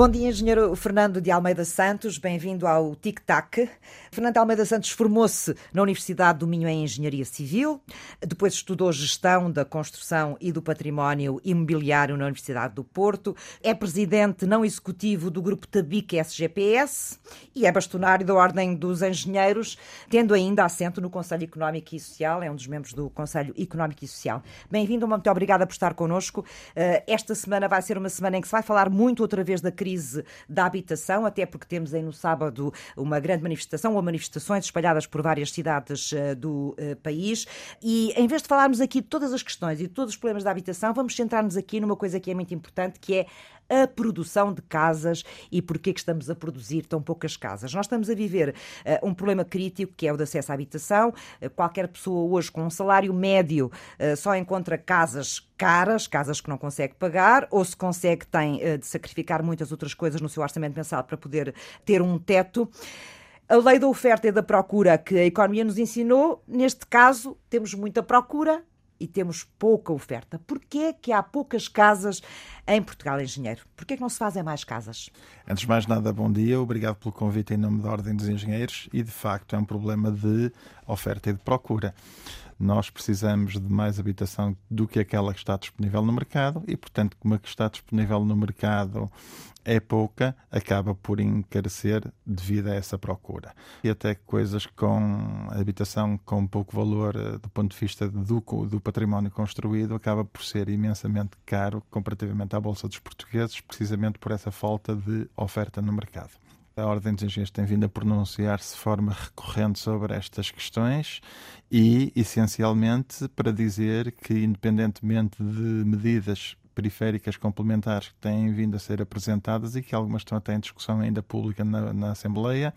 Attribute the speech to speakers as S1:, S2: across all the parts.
S1: Bom dia, engenheiro Fernando de Almeida Santos, bem-vindo ao Tic Tac. Fernando de Almeida Santos formou-se na Universidade do Minho em Engenharia Civil, depois estudou Gestão da Construção e do Património Imobiliário na Universidade do Porto, é presidente não executivo do Grupo Tabique SGPS e é bastonário da Ordem dos Engenheiros, tendo ainda assento no Conselho Económico e Social, é um dos membros do Conselho Económico e Social. Bem-vindo, muito obrigada por estar connosco. Eh, esta semana vai ser uma semana em que se vai falar muito outra vez da crise da habitação, até porque temos aí no sábado uma grande manifestação ou manifestações espalhadas por várias cidades uh, do uh, país. E em vez de falarmos aqui de todas as questões e de todos os problemas da habitação, vamos centrar-nos aqui numa coisa que é muito importante, que é a produção de casas e porquê que estamos a produzir tão poucas casas. Nós estamos a viver uh, um problema crítico que é o de acesso à habitação. Uh, qualquer pessoa hoje com um salário médio uh, só encontra casas caras, casas que não consegue pagar, ou se consegue tem de sacrificar muitas outras coisas no seu orçamento mensal para poder ter um teto. A lei da oferta e da procura que a economia nos ensinou, neste caso, temos muita procura, e temos pouca oferta. Porquê que há poucas casas em Portugal, engenheiro? Porquê que não se fazem mais casas?
S2: Antes de mais nada, bom dia. Obrigado pelo convite em nome da Ordem dos Engenheiros e, de facto, é um problema de oferta e de procura. Nós precisamos de mais habitação do que aquela que está disponível no mercado e, portanto, como a que está disponível no mercado é pouca, acaba por encarecer devido a essa procura. E até coisas com habitação com pouco valor eh, do ponto de vista do, do património construído acaba por ser imensamente caro comparativamente à Bolsa dos Portugueses, precisamente por essa falta de oferta no mercado. A Ordem dos Engenheiros tem vindo a pronunciar-se de forma recorrente sobre estas questões e, essencialmente, para dizer que, independentemente de medidas periféricas complementares que têm vindo a ser apresentadas e que algumas estão até em discussão ainda pública na, na Assembleia.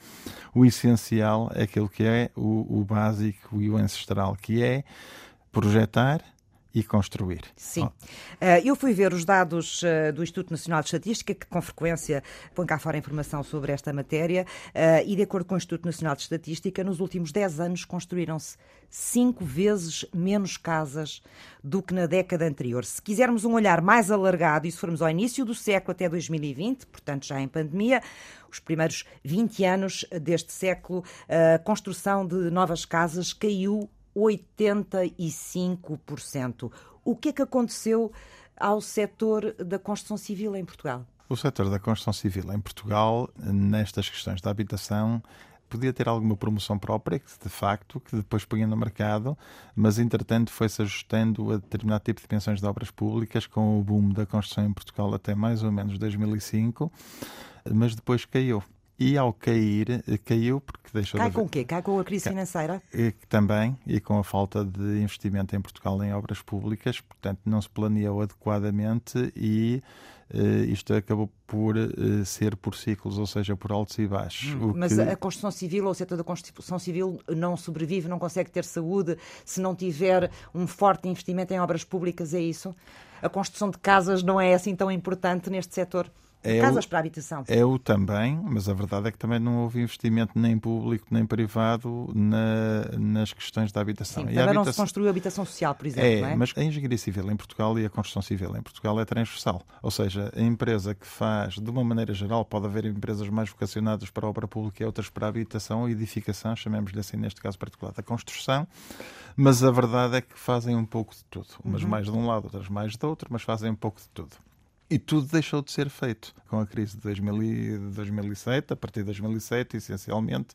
S2: O essencial é aquilo que é o, o básico e o ancestral, que é projetar, e construir.
S1: Sim. Oh. Eu fui ver os dados eh, do Instituto Nacional de Estatística, que com frequência põe cá fora informação sobre esta matéria, eh, e de acordo com o Instituto Nacional de Estatística, nos últimos 10 anos construíram-se cinco vezes menos casas do que na década anterior. Se quisermos um olhar mais alargado, e se formos ao início do século até 2020, portanto já em pandemia, os primeiros 20 anos deste século, a construção de novas casas caiu 85%. O que é que aconteceu ao setor da construção civil em Portugal?
S2: O setor da construção civil em Portugal, nestas questões da habitação, podia ter alguma promoção própria, de facto, que depois punha no mercado, mas entretanto foi-se ajustando a determinado tipo de pensões de obras públicas com o boom da construção em Portugal até mais ou menos 2005, mas depois caiu. E ao cair, caiu porque deixou
S1: Cai
S2: de...
S1: com o quê? Cai com a crise financeira?
S2: E, também, e com a falta de investimento em Portugal em obras públicas, portanto não se planeou adequadamente e uh, isto acabou por uh, ser por ciclos, ou seja, por altos e baixos.
S1: Hum, mas que... a construção civil ou o setor da construção civil não sobrevive, não consegue ter saúde se não tiver um forte investimento em obras públicas, é isso? A construção de casas não é assim tão importante neste setor? É casas o, para habitação.
S2: É o também, mas a verdade é que também não houve investimento nem público nem privado na, nas questões da habitação.
S1: Sim, e habitação... não se construiu habitação social, por exemplo.
S2: É,
S1: é,
S2: mas a engenharia civil em Portugal e a construção civil em Portugal é transversal. Ou seja, a empresa que faz, de uma maneira geral, pode haver empresas mais vocacionadas para a obra pública e outras para a habitação ou edificação, chamemos-lhe assim neste caso particular da construção, mas a verdade é que fazem um pouco de tudo. Umas uhum. mais de um lado, outras mais de outro, mas fazem um pouco de tudo. E tudo deixou de ser feito com a crise de 2007, a partir de 2007, essencialmente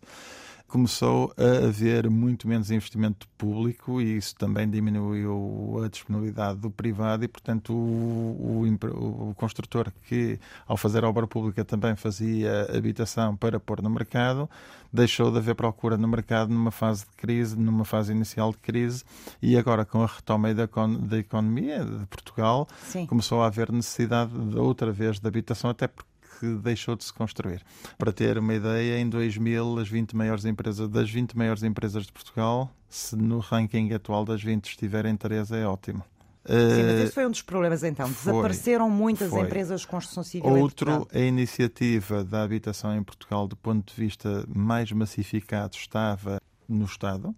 S2: começou a haver muito menos investimento público e isso também diminuiu a disponibilidade do privado e, portanto, o, o, o, construtor que, ao fazer obra pública, também fazia habitação para pôr no mercado, deixou de haver procura no mercado numa fase de crise, numa fase inicial de crise e agora, com a retoma da, da economia de Portugal, Sim. começou a haver necessidade de outra vez de habitação, até porque que deixou de se construir. Para ter uma ideia, em 2000, as 20 maiores empresas, das 20 maiores empresas de Portugal, se no ranking atual das 20 estiverem 3, é ótimo.
S1: Sim, mas esse foi um dos problemas então. Desapareceram foi, muitas foi. empresas de construção civil.
S2: Outro, a iniciativa da habitação em Portugal, do ponto de vista mais massificado, estava no Estado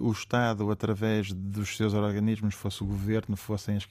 S2: o Estado, através dos seus organismos, fosse o governo, fossem as,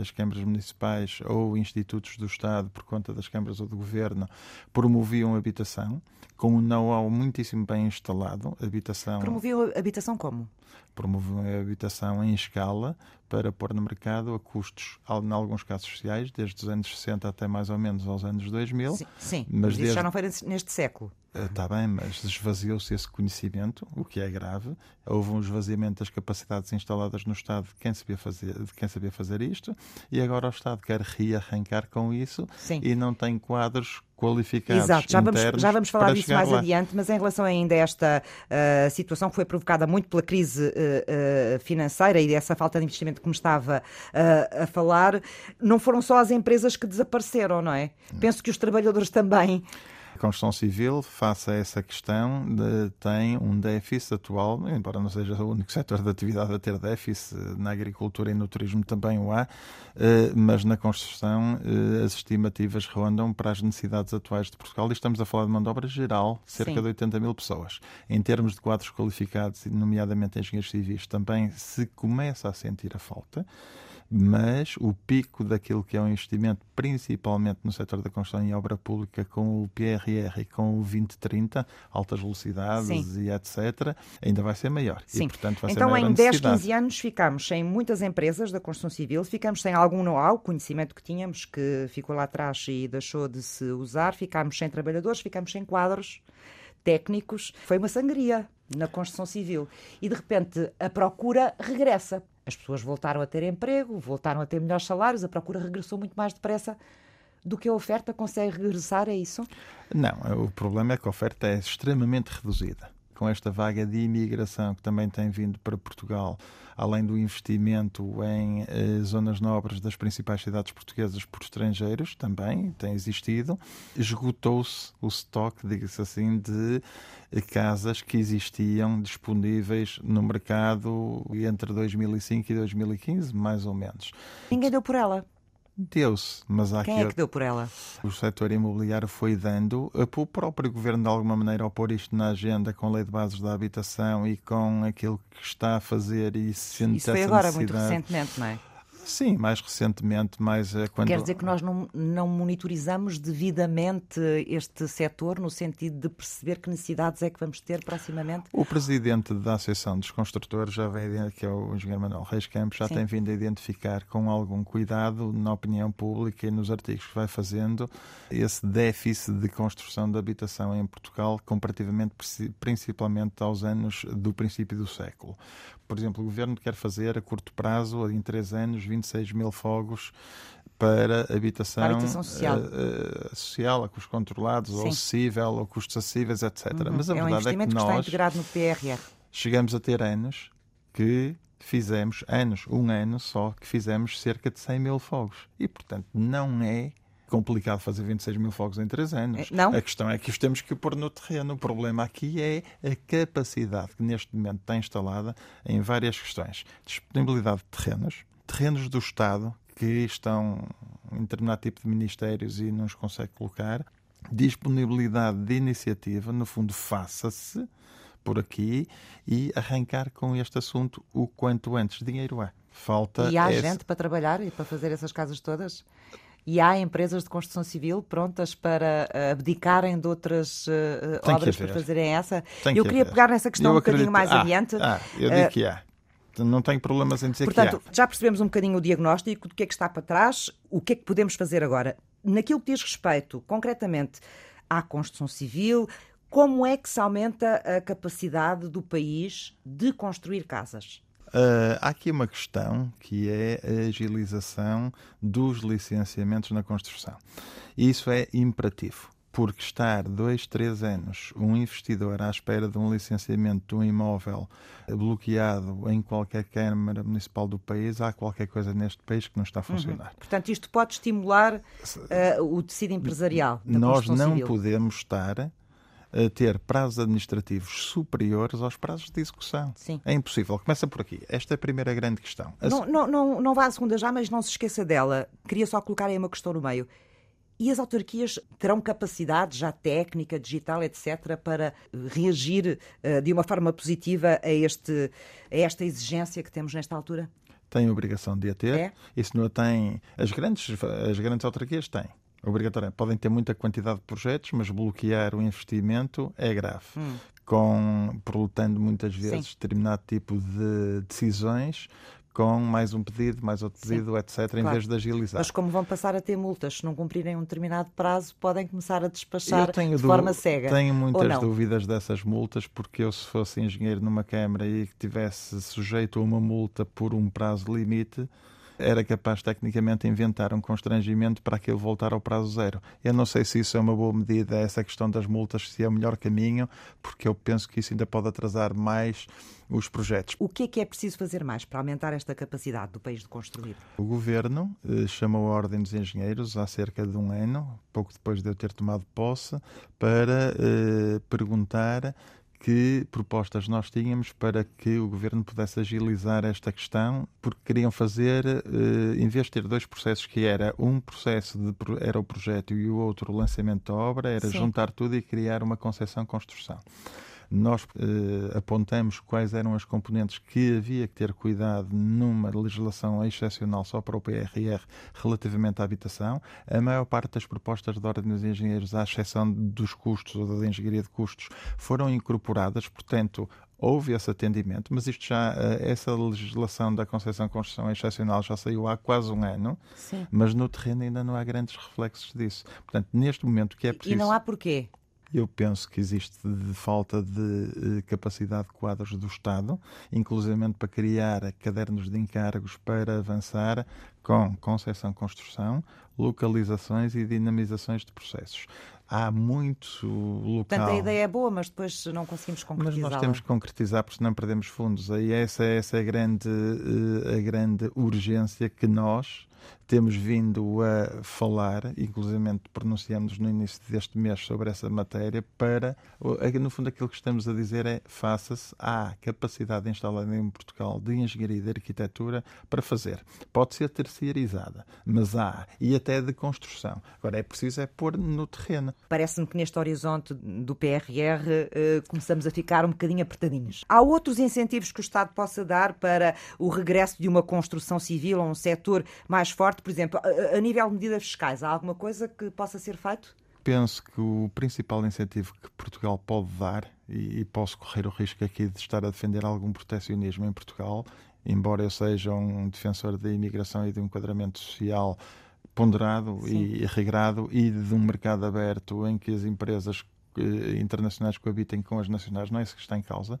S2: as câmaras municipais ou institutos do Estado, por conta das câmaras ou do governo, promoviam habitação, com um know-how muitíssimo bem instalado. Habitação...
S1: Promoviam habitação como?
S2: Promoviam habitação em escala para pôr no mercado a custos, em alguns casos sociais, desde os anos 60 até mais ou menos aos anos 2000.
S1: Sim, sim mas, mas desde... já não foi neste século.
S2: Está bem, mas esvaziou-se esse conhecimento, o que é grave. Houve um esvaziamento das capacidades instaladas no Estado de quem sabia fazer, de quem sabia fazer isto, e agora o Estado quer rearrancar com isso
S1: Sim.
S2: e não tem quadros qualificados.
S1: Exato, já vamos, já vamos falar disso mais lá. adiante, mas em relação ainda a esta uh, situação que foi provocada muito pela crise uh, uh, financeira e dessa falta de investimento que me estava a falar, não foram só as empresas que desapareceram, não é? Não. Penso que os trabalhadores também
S2: a construção civil, face a essa questão, de, tem um déficit atual, embora não seja o único setor de atividade a ter déficit, na agricultura e no turismo também o há, eh, mas na construção eh, as estimativas rondam para as necessidades atuais de Portugal e estamos a falar de mão de obra geral, cerca Sim. de 80 mil pessoas. Em termos de quadros qualificados, nomeadamente engenheiros civis, também se começa a sentir a falta mas o pico daquilo que é um investimento, principalmente no setor da construção e obra pública, com o PRR e com o 2030, altas velocidades Sim. e etc., ainda vai ser maior.
S1: Sim.
S2: E, portanto, vai
S1: então,
S2: ser
S1: em 10, 15 anos, ficamos sem muitas empresas da construção civil, ficamos sem algum know-how, conhecimento que tínhamos, que ficou lá atrás e deixou de se usar, ficamos sem trabalhadores, ficamos sem quadros técnicos. Foi uma sangria na construção civil. E de repente a procura regressa. As pessoas voltaram a ter emprego, voltaram a ter melhores salários, a procura regressou muito mais depressa do que a oferta consegue regressar, é isso?
S2: Não, o problema é que a oferta é extremamente reduzida com esta vaga de imigração que também tem vindo para Portugal, além do investimento em eh, zonas nobres das principais cidades portuguesas por estrangeiros, também tem existido, esgotou-se o estoque, diga-se assim, de casas que existiam disponíveis no mercado entre 2005 e 2015, mais ou menos.
S1: Ninguém deu por ela.
S2: Deu-se, mas há
S1: Quem é que deu por ela?
S2: O setor imobiliário foi dando, eh, o próprio governo de alguma maneira ao pôr isto na agenda com a lei de bases da habitação e com aquilo que está a fazer e sente
S1: Isso foi agora, muito recentemente, não é?
S2: Sim, mais recentemente, mais
S1: eh,
S2: quando...
S1: Quer dizer que nós não, não monitorizamos devidamente este setor no sentido de perceber que necessidades é que vamos ter proximamente?
S2: O presidente da Associação dos Construtores, já vem, que é o engenheiro Manuel Reis Campos, já Sim. tem vindo a identificar com algum cuidado na opinião pública e nos artigos que vai fazendo esse déficit de construção de habitação em Portugal comparativamente principalmente aos anos do princípio do século. Por exemplo, o governo quer fazer a curto prazo, em três anos, 26 mil fogos para habitação,
S1: habitação social. Uh,
S2: uh, social, a custos controlados, Sim. ou acessível, ou custos acessíveis, etc.
S1: Uhum. Mas a é um verdade é que, que nós está integrado no PRR.
S2: chegamos a ter anos que fizemos, anos, um ano só, que fizemos cerca de 100 mil fogos. E, portanto, não é complicado fazer 26 mil fogos em 3 anos.
S1: Não.
S2: A questão é que os temos que pôr no terreno. O problema aqui é a capacidade que neste momento está instalada em várias questões. Disponibilidade de terrenos, terrenos do Estado que estão em determinado tipo de ministérios e não os consegue colocar, disponibilidade de iniciativa, no fundo, faça-se por aqui e arrancar com este assunto o quanto antes. Dinheiro há. Falta
S1: e há esse... gente para trabalhar e para fazer essas casas todas? E há empresas de construção civil prontas para eh, abdicarem de outras uh, obras para fazerem essa?
S2: Tem
S1: eu queria
S2: haver.
S1: pegar nessa questão
S2: eu
S1: um bocadinho mais
S2: ah,
S1: adiante.
S2: Ah, eu digo uh, que há. Não tenho problemas em dizer
S1: portanto,
S2: que há.
S1: já percebemos um bocadinho o diagnóstico, do que é que está para trás, o que é que podemos fazer agora. Naquilo que diz respeito, concretamente, à construção civil, como é que se aumenta a capacidade do país de construir casas?
S2: Uh, há aqui uma questão que é a agilização dos licenciamentos na construção. Isso é imperativo, porque estar dois, três anos um investidor à espera de um licenciamento de um imóvel bloqueado em qualquer Câmara Municipal do país, há qualquer coisa neste país que não está a uhum. funcionar.
S1: Uhum. Portanto, isto pode estimular uh, o tecido empresarial.
S2: Nós não
S1: civil.
S2: podemos estar a ter prazos administrativos superiores aos prazos de execução.
S1: Sim.
S2: É impossível. Começa por aqui. Esta é a primeira grande questão.
S1: A... Não, não, não, não vá à segunda já, mas não se esqueça dela. Queria só colocar aí uma questão no meio. E as autarquias terão capacidade já técnica, digital, etc., para reagir uh, de uma forma positiva a, este, a esta exigência que temos nesta altura?
S2: Têm a obrigação de a ter.
S1: É?
S2: E se não a têm, as grandes, as grandes autarquias têm. Obrigatoriamente. Podem ter muita quantidade de projetos, mas bloquear o investimento é grave. Hum. Com, prolutando muitas vezes Sim. determinado tipo de decisões com mais um pedido, mais outro pedido, Sim, etc., claro. em vez de agilizar.
S1: Mas como vão passar a ter multas, se não cumprirem um determinado prazo, podem começar a despachar de forma cega.
S2: Tenho muitas dúvidas dessas multas, porque eu, se fosse engenheiro numa Câmara e que tivesse sujeito a uma multa por um prazo limite, era capaz tecnicamente inventar um constrangimento para aquilo voltar ao prazo zero. Eu não sei se isso é uma boa medida, essa questão das multas, se é o melhor caminho, porque eu penso que isso ainda pode atrasar mais os projetos.
S1: O que é que é preciso fazer mais para aumentar esta capacidade do país de construir?
S2: O governo eh, chamou a Ordem dos Engenheiros há cerca de um ano, pouco depois de eu ter tomado posse, para eh, perguntar que propostas nós tínhamos para que o governo pudesse agilizar esta questão, porque queriam fazer, eh, em vez de ter dois processos, que era um processo de, era o projeto e o outro o lançamento da obra, era Sim. juntar tudo e criar uma concessão-construção nós eh, apontamos quais eram as componentes que havia que ter cuidado numa legislação excepcional só para o PRR relativamente à habitação. A maior parte das propostas da Ordem dos Engenheiros, à exceção dos custos ou da engenharia de custos, foram incorporadas, portanto, houve esse atendimento, mas isto já, eh, essa legislação da concessão construção excepcional já saiu há quase um ano, Sim. mas no terreno ainda não há grandes reflexos disso. Portanto, neste momento que é preciso...
S1: E não há porquê?
S2: Eu penso que existe de falta de eh, capacidade de quadros do Estado, inclusivamente para criar cadernos de encargos para avançar com concessão-construção, localizações e dinamizações de processos há muito local.
S1: Portanto, a ideia é boa, mas depois não conseguimos concretizar.
S2: Mas nós temos que concretizar porque senão perdemos fundos. Aí essa, essa é a grande, eh, a grande urgência que nós, temos vindo a falar, inclusive pronunciamos no início deste mês sobre essa matéria, para, no fundo, aquilo que estamos a dizer é faça-se, há capacidade instalada em Portugal de engenharia e de arquitetura para fazer. Pode ser terceirizada, mas há, e até de construção. Agora, é preciso é pôr no terreno.
S1: Parece-me que neste horizonte do PRR eh, começamos a ficar um bocadinho apertadinhos. Há outros incentivos que o Estado possa dar para o regresso de uma construção civil a um setor mais forte, por exemplo, a, a nível de medidas fiscais, há alguma coisa que possa ser feito?
S2: Penso que o principal incentivo que Portugal pode dar, e, e posso correr o risco aqui de estar a defender algum proteccionismo em Portugal, embora eu seja um defensor da imigração e de um enquadramento social ponderado Sim. e regrado e de um mercado aberto em que as empresas internacionais coabitem com as nacionais, não é isso que está em causa,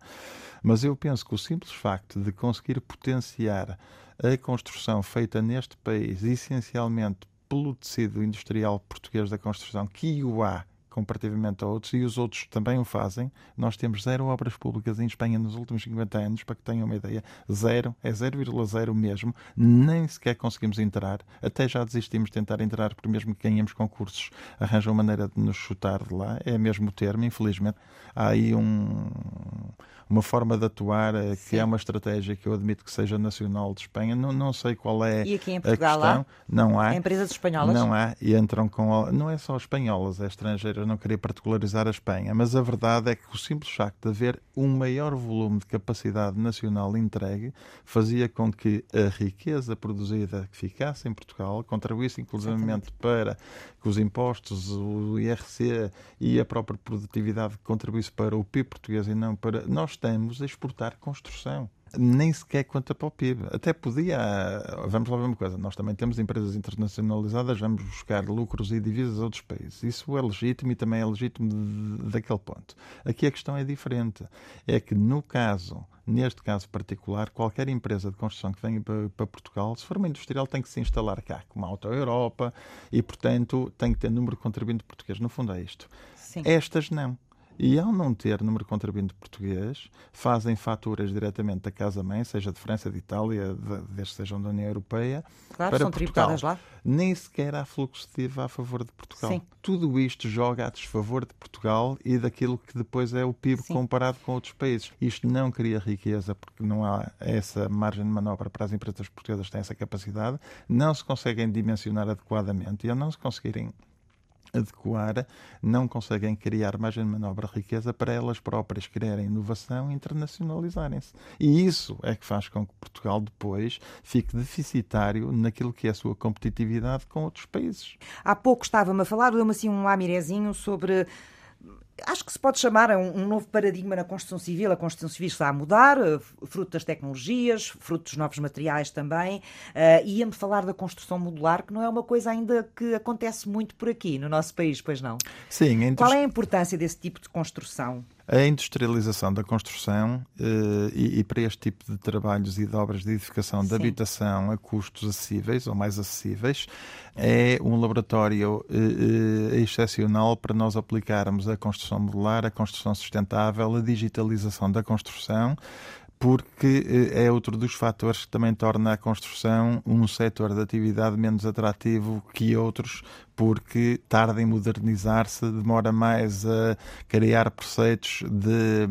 S2: mas eu penso que o simples facto de conseguir potenciar a construção feita neste país, essencialmente pelo tecido industrial português da construção, que o há comparativamente a outros, e os outros também o fazem. Nós temos zero obras públicas em Espanha nos últimos 50 anos, para que tenham uma ideia. Zero, é 0,0 mesmo. Nem sequer conseguimos entrar. Até já desistimos de tentar entrar, porque mesmo que ganhemos concursos, arranjam maneira de nos chutar de lá. É mesmo o termo, infelizmente. Há aí um uma forma de atuar eh, que é uma estratégia que eu admito que seja nacional de Espanha. Não, não sei qual é
S1: e aqui em Portugal, a questão. Há?
S2: Não há.
S1: Empresas espanholas?
S2: Não há. E entram com. Não é só espanholas, é estrangeiras. Não queria particularizar a Espanha. Mas a verdade é que o simples facto de haver um maior volume de capacidade nacional entregue fazia com que a riqueza produzida que ficasse em Portugal contribuísse inclusivamente para que os impostos, o IRC e a própria produtividade contribuísse para o PIB português e não para. Nós estamos a exportar construção. Nem sequer conta para o PIB. Até podia. Vamos lá ver uma coisa: nós também temos empresas internacionalizadas, vamos buscar lucros e divisas a outros países. Isso é legítimo e também é legítimo daquele ponto. Aqui a questão é diferente. É que no caso neste caso particular, qualquer empresa de construção que venha para, para, Portugal, se for uma industrial, tem que se instalar cá, como a Auto Europa, e, portanto, tem que ter número de contribuinte português. No fundo, é isto. Sim. Estas não. E ao não ter número de contribuinte português, fazem faturas diretamente da casa-mãe, seja de França, de Itália, de, desde que sejam da União Europeia,
S1: claro,
S2: para
S1: são
S2: Portugal.
S1: lá.
S2: Nem sequer há fluxo de IVA a favor de Portugal. Sim. Tudo isto joga a desfavor de Portugal e daquilo que depois é o PIB Sim. comparado com outros países. Isto não cria riqueza porque não há essa margem de manobra para as empresas portuguesas que têm essa capacidade, não se conseguem dimensionar adequadamente e ao não se conseguirem adequar, não conseguem criar margem de manobra riqueza para elas próprias criarem inovação e internacionalizarem-se. E isso é que faz com que Portugal depois fique deficitário naquilo que é a sua competitividade com outros países.
S1: Há pouco estava-me a falar, deu-me assim um lamirezinho sobre acho que se pode chamar um, um, novo paradigma na construção civil. A construção civil está a mudar, eh, fruto das tecnologias, fruto dos novos materiais também. Uh, Ia-me falar da construção modular, que não é uma coisa ainda que acontece muito por aqui, no nosso país, pois não?
S2: Sim.
S1: Qual é a importância desse tipo de construção?
S2: A industrialização da construção uh, e, e, para este tipo de trabalhos e de obras de edificação de Sim. habitação a custos acessíveis ou mais acessíveis é um laboratório uh, uh, excepcional para nós aplicarmos a construção modular, a construção sustentável, a digitalização da construção porque é outro dos fatores que também torna a construção um setor de atividade menos atrativo que outros, porque tarda em modernizar-se, demora mais a criar preceitos de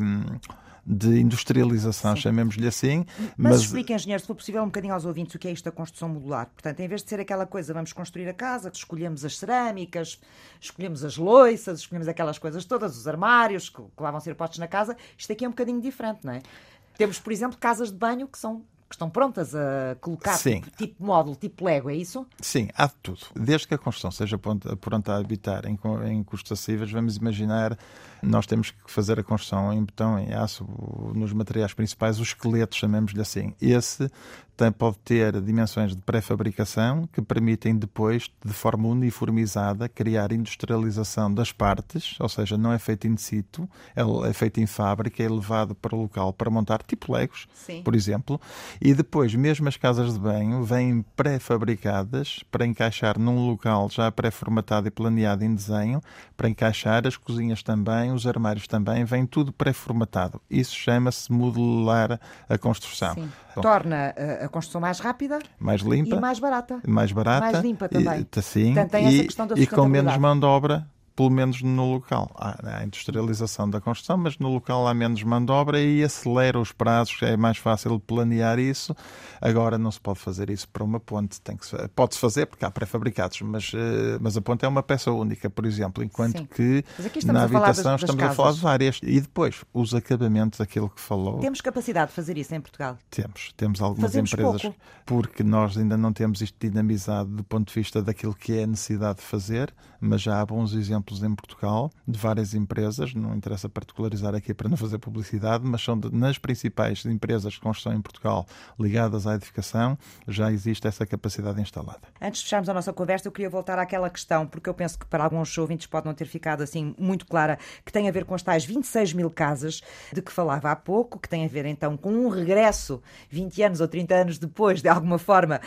S2: de industrialização, chamemos-lhe assim.
S1: Mas, mas explique, engenheiro, se for possível, um bocadinho aos ouvintes o que é isto da construção modular. Portanto, em vez de ser aquela coisa, vamos construir a casa, escolhemos as cerâmicas, escolhemos as loiças, escolhemos aquelas coisas todas, os armários que, que lá vão ser postos na casa, isto aqui é um bocadinho diferente, não é? Temos, por exemplo, casas de banho que são que estão prontas a colocar tipo, tipo, módulo, tipo Lego, é isso?
S2: Sim, há de tudo. Desde que a construção seja pronta a habitar em, em custos acessíveis, vamos imaginar, nós temos que fazer a construção em betão, em aço, nos materiais principais, os esqueletos, chamemos-lhe assim. Esse pode ter dimensões de pré-fabricação que permitem depois, de forma uniformizada, criar industrialização das partes, ou seja, não é feito in situ, é, é feito em fábrica, é levado para o local para montar, tipo Legos, Sim. por exemplo, e depois, mesmo as casas de banho vêm pré-fabricadas para encaixar num local já pré-formatado e planeado em desenho, para encaixar as cozinhas também, os armários também, vem tudo pré-formatado. Isso chama-se modular a construção.
S1: Sim. Bom, Torna a construção mais rápida,
S2: mais limpa
S1: e mais barata.
S2: Mais barata.
S1: Mais limpa também.
S2: E, sim,
S1: Portanto, tem
S2: e,
S1: essa questão da
S2: e com menos mão de obra pelo menos no local. Há a industrialização da construção, mas no local há menos mão de obra e acelera os prazos, é mais fácil planear isso. Agora não se pode fazer isso para uma ponte. Tem que pode-se fazer porque há pré-fabricados, mas, eh, mas a ponte é uma peça única, por exemplo, enquanto Sim. que na habitação das, das estamos casas. a falar de várias. E depois, os acabamentos, aquilo que falou.
S1: Temos capacidade de fazer isso em Portugal?
S2: Temos. Temos algumas
S1: Fazemos
S2: empresas,
S1: pouco.
S2: porque nós ainda não temos isto dinamizado do ponto de vista daquilo que é a necessidade de fazer, mas já há bons exemplos em Portugal de várias empresas, não interessa particularizar aqui para não fazer publicidade, mas são de, nas principais empresas de construção em Portugal ligadas à edificação, já existe essa capacidade instalada.
S1: Antes de fecharmos a nossa conversa, eu queria voltar àquela questão, porque eu penso que para alguns ouvintes pode não ter ficado assim muito clara, que tem a ver com as tais 26 mil casas de que falava há pouco, que tem a ver então com um regresso 20 anos ou 30 anos depois, de alguma forma,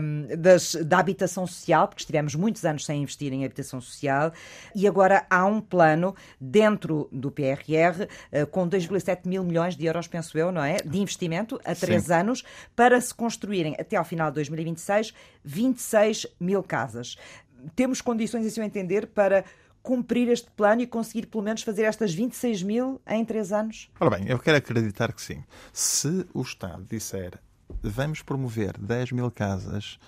S1: um, das, da habitação social, porque estivemos muitos anos sem investir em habitação social, e agora há um plano dentro do PRR eh, com 2,7 mil milhões de euros, penso eu, não é? De investimento a três Sim. anos para se construírem até ao final de 2026 26 mil casas. Temos condições, a seu entender, para cumprir este plano e conseguir pelo menos fazer estas 26 mil em três anos?
S2: Ora bem, eu quero acreditar que sim. Se o Estado disser vamos promover 10 mil casas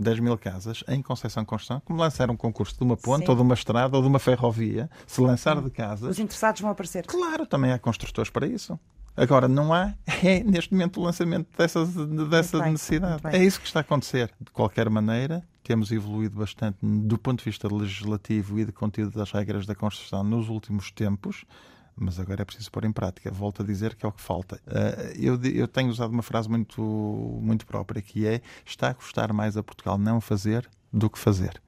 S2: 10 mil casas em Conceição Construção, como lançar um concurso de uma ponte Sim. ou de uma estrada ou de uma ferrovia, se lançar de casas.
S1: Os interessados vão aparecer.
S2: Claro, também há construtores para isso. Agora, não há, é neste momento o lançamento dessas, dessa bem, necessidade. É isso que está a acontecer. De qualquer maneira, temos evoluído bastante do ponto de vista legislativo e de conteúdo das regras da construção nos últimos tempos mas agora é preciso pôr em prática. Volto a dizer que é o que falta. Uh, eu, eu, tenho usado uma frase muito, muito própria, que é está a custar mais a Portugal não fazer do que fazer.